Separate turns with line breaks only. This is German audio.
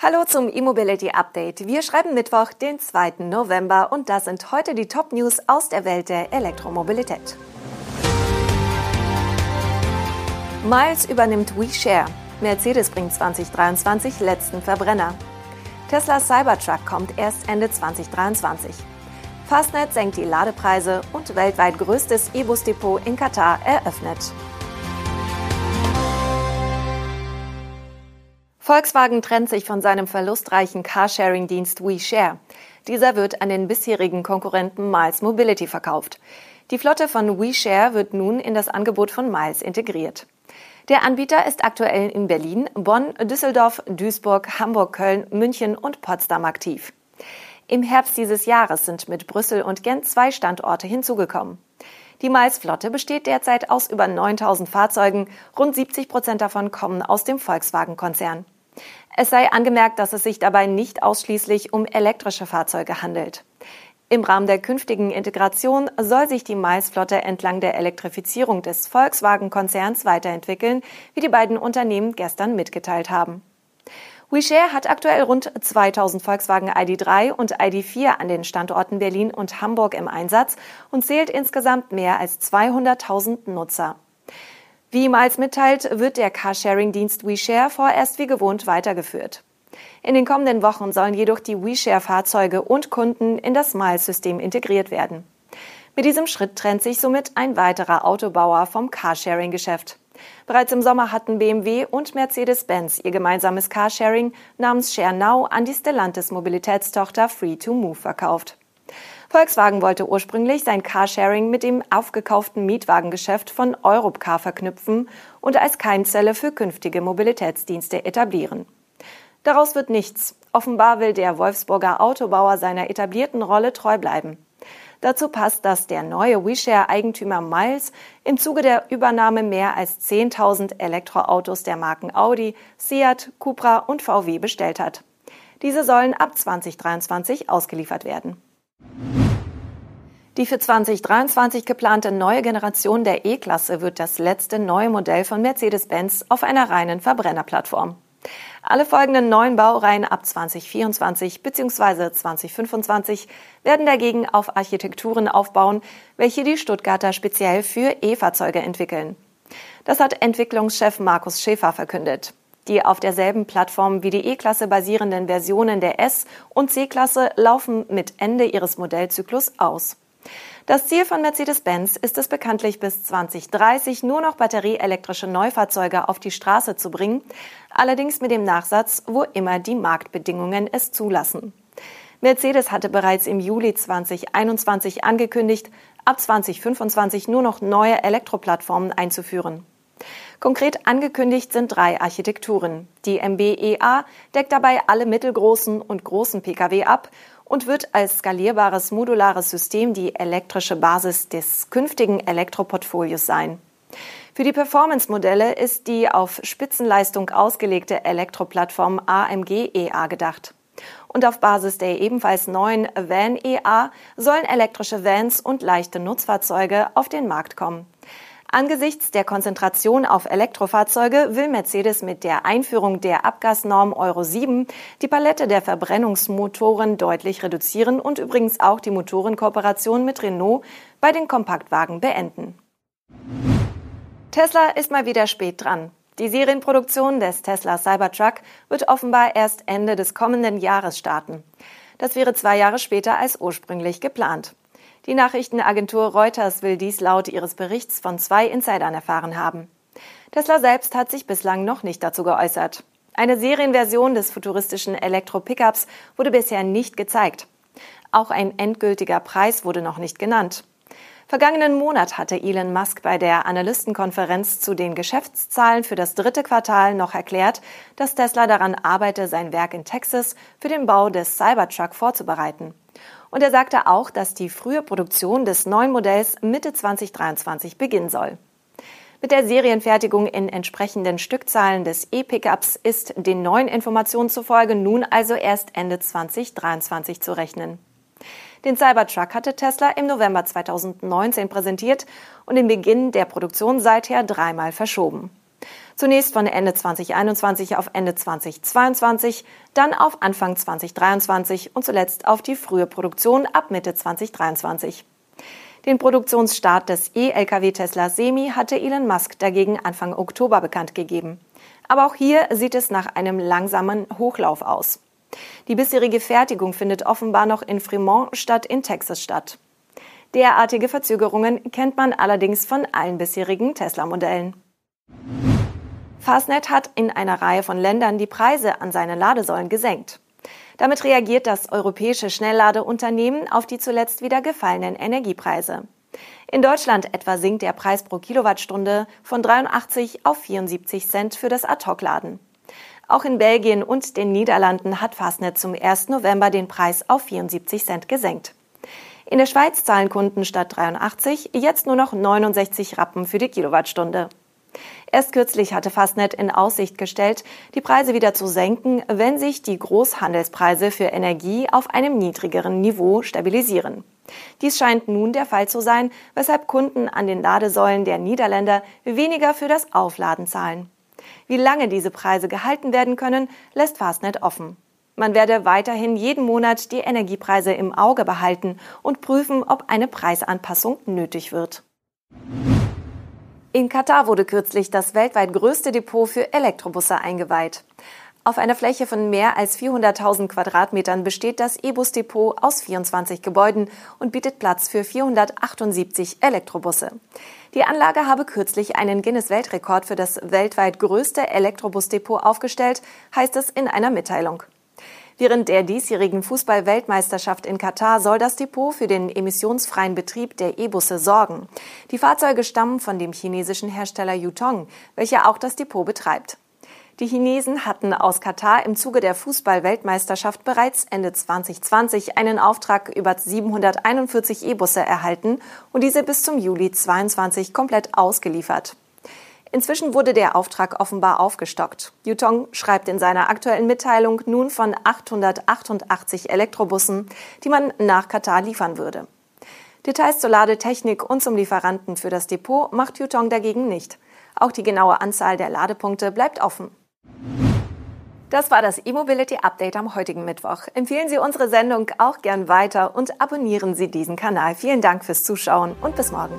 Hallo zum E-Mobility Update. Wir schreiben Mittwoch, den 2. November und das sind heute die Top News aus der Welt der Elektromobilität. Miles übernimmt WeShare. Mercedes bringt 2023 letzten Verbrenner. Tesla Cybertruck kommt erst Ende 2023. Fastnet senkt die Ladepreise und weltweit größtes E-Bus-Depot in Katar eröffnet. Volkswagen trennt sich von seinem verlustreichen Carsharing-Dienst WeShare. Dieser wird an den bisherigen Konkurrenten Miles Mobility verkauft. Die Flotte von WeShare wird nun in das Angebot von Miles integriert. Der Anbieter ist aktuell in Berlin, Bonn, Düsseldorf, Duisburg, Hamburg, Köln, München und Potsdam aktiv. Im Herbst dieses Jahres sind mit Brüssel und Gent zwei Standorte hinzugekommen. Die Miles-Flotte besteht derzeit aus über 9000 Fahrzeugen, rund 70 Prozent davon kommen aus dem Volkswagen-Konzern. Es sei angemerkt, dass es sich dabei nicht ausschließlich um elektrische Fahrzeuge handelt. Im Rahmen der künftigen Integration soll sich die Miles-Flotte entlang der Elektrifizierung des Volkswagen-Konzerns weiterentwickeln, wie die beiden Unternehmen gestern mitgeteilt haben. WeShare hat aktuell rund 2000 Volkswagen ID3 und ID4 an den Standorten Berlin und Hamburg im Einsatz und zählt insgesamt mehr als 200.000 Nutzer. Wie Miles mitteilt, wird der Carsharing-Dienst WeShare vorerst wie gewohnt weitergeführt. In den kommenden Wochen sollen jedoch die WeShare-Fahrzeuge und Kunden in das Miles-System integriert werden. Mit diesem Schritt trennt sich somit ein weiterer Autobauer vom Carsharing-Geschäft. Bereits im Sommer hatten BMW und Mercedes-Benz ihr gemeinsames Carsharing namens ShareNow an die Stellantis Mobilitätstochter Free2Move verkauft. Volkswagen wollte ursprünglich sein Carsharing mit dem aufgekauften Mietwagengeschäft von Europcar verknüpfen und als Keimzelle für künftige Mobilitätsdienste etablieren. Daraus wird nichts. Offenbar will der Wolfsburger Autobauer seiner etablierten Rolle treu bleiben. Dazu passt, dass der neue WeShare-Eigentümer Miles im Zuge der Übernahme mehr als 10.000 Elektroautos der Marken Audi, Seat, Cupra und VW bestellt hat. Diese sollen ab 2023 ausgeliefert werden. Die für 2023 geplante neue Generation der E-Klasse wird das letzte neue Modell von Mercedes-Benz auf einer reinen Verbrennerplattform. Alle folgenden neuen Baureihen ab 2024 bzw. 2025 werden dagegen auf Architekturen aufbauen, welche die Stuttgarter speziell für E-Fahrzeuge entwickeln. Das hat Entwicklungschef Markus Schäfer verkündet. Die auf derselben Plattform wie die E-Klasse basierenden Versionen der S- und C-Klasse laufen mit Ende ihres Modellzyklus aus. Das Ziel von Mercedes-Benz ist es bekanntlich bis 2030 nur noch batterieelektrische Neufahrzeuge auf die Straße zu bringen, allerdings mit dem Nachsatz, wo immer die Marktbedingungen es zulassen. Mercedes hatte bereits im Juli 2021 angekündigt, ab 2025 nur noch neue Elektroplattformen einzuführen. Konkret angekündigt sind drei Architekturen. Die MBEA deckt dabei alle mittelgroßen und großen Pkw ab und wird als skalierbares modulares System die elektrische Basis des künftigen Elektroportfolios sein. Für die Performance-Modelle ist die auf Spitzenleistung ausgelegte Elektroplattform AMG EA gedacht. Und auf Basis der ebenfalls neuen Van EA sollen elektrische Vans und leichte Nutzfahrzeuge auf den Markt kommen. Angesichts der Konzentration auf Elektrofahrzeuge will Mercedes mit der Einführung der Abgasnorm Euro 7 die Palette der Verbrennungsmotoren deutlich reduzieren und übrigens auch die Motorenkooperation mit Renault bei den Kompaktwagen beenden. Tesla ist mal wieder spät dran. Die Serienproduktion des Tesla Cybertruck wird offenbar erst Ende des kommenden Jahres starten. Das wäre zwei Jahre später als ursprünglich geplant. Die Nachrichtenagentur Reuters will dies laut ihres Berichts von zwei Insidern erfahren haben. Tesla selbst hat sich bislang noch nicht dazu geäußert. Eine Serienversion des futuristischen Elektro-Pickups wurde bisher nicht gezeigt. Auch ein endgültiger Preis wurde noch nicht genannt. Vergangenen Monat hatte Elon Musk bei der Analystenkonferenz zu den Geschäftszahlen für das dritte Quartal noch erklärt, dass Tesla daran arbeite, sein Werk in Texas für den Bau des Cybertruck vorzubereiten. Und er sagte auch, dass die frühe Produktion des neuen Modells Mitte 2023 beginnen soll. Mit der Serienfertigung in entsprechenden Stückzahlen des E-Pickups ist den neuen Informationen zufolge nun also erst Ende 2023 zu rechnen. Den Cybertruck hatte Tesla im November 2019 präsentiert und den Beginn der Produktion seither dreimal verschoben. Zunächst von Ende 2021 auf Ende 2022, dann auf Anfang 2023 und zuletzt auf die frühe Produktion ab Mitte 2023. Den Produktionsstart des E-Lkw Tesla Semi hatte Elon Musk dagegen Anfang Oktober bekannt gegeben. Aber auch hier sieht es nach einem langsamen Hochlauf aus. Die bisherige Fertigung findet offenbar noch in Fremont statt in Texas statt. Derartige Verzögerungen kennt man allerdings von allen bisherigen Tesla-Modellen. Fastnet hat in einer Reihe von Ländern die Preise an seine Ladesäulen gesenkt. Damit reagiert das europäische Schnellladeunternehmen auf die zuletzt wieder gefallenen Energiepreise. In Deutschland etwa sinkt der Preis pro Kilowattstunde von 83 auf 74 Cent für das Ad-Hoc-Laden. Auch in Belgien und den Niederlanden hat Fastnet zum 1. November den Preis auf 74 Cent gesenkt. In der Schweiz zahlen Kunden statt 83 jetzt nur noch 69 Rappen für die Kilowattstunde. Erst kürzlich hatte Fastnet in Aussicht gestellt, die Preise wieder zu senken, wenn sich die Großhandelspreise für Energie auf einem niedrigeren Niveau stabilisieren. Dies scheint nun der Fall zu sein, weshalb Kunden an den Ladesäulen der Niederländer weniger für das Aufladen zahlen. Wie lange diese Preise gehalten werden können, lässt Fastnet offen. Man werde weiterhin jeden Monat die Energiepreise im Auge behalten und prüfen, ob eine Preisanpassung nötig wird. In Katar wurde kürzlich das weltweit größte Depot für Elektrobusse eingeweiht. Auf einer Fläche von mehr als 400.000 Quadratmetern besteht das E-Bus-Depot aus 24 Gebäuden und bietet Platz für 478 Elektrobusse. Die Anlage habe kürzlich einen Guinness-Weltrekord für das weltweit größte Elektrobus-Depot aufgestellt, heißt es in einer Mitteilung. Während der diesjährigen Fußball-Weltmeisterschaft in Katar soll das Depot für den emissionsfreien Betrieb der E-Busse sorgen. Die Fahrzeuge stammen von dem chinesischen Hersteller Yutong, welcher auch das Depot betreibt. Die Chinesen hatten aus Katar im Zuge der Fußball-Weltmeisterschaft bereits Ende 2020 einen Auftrag über 741 E-Busse erhalten und diese bis zum Juli 22 komplett ausgeliefert. Inzwischen wurde der Auftrag offenbar aufgestockt. Yutong schreibt in seiner aktuellen Mitteilung nun von 888 Elektrobussen, die man nach Katar liefern würde. Details zur Ladetechnik und zum Lieferanten für das Depot macht Yutong dagegen nicht. Auch die genaue Anzahl der Ladepunkte bleibt offen. Das war das E-Mobility Update am heutigen Mittwoch. Empfehlen Sie unsere Sendung auch gern weiter und abonnieren Sie diesen Kanal. Vielen Dank fürs Zuschauen und bis morgen.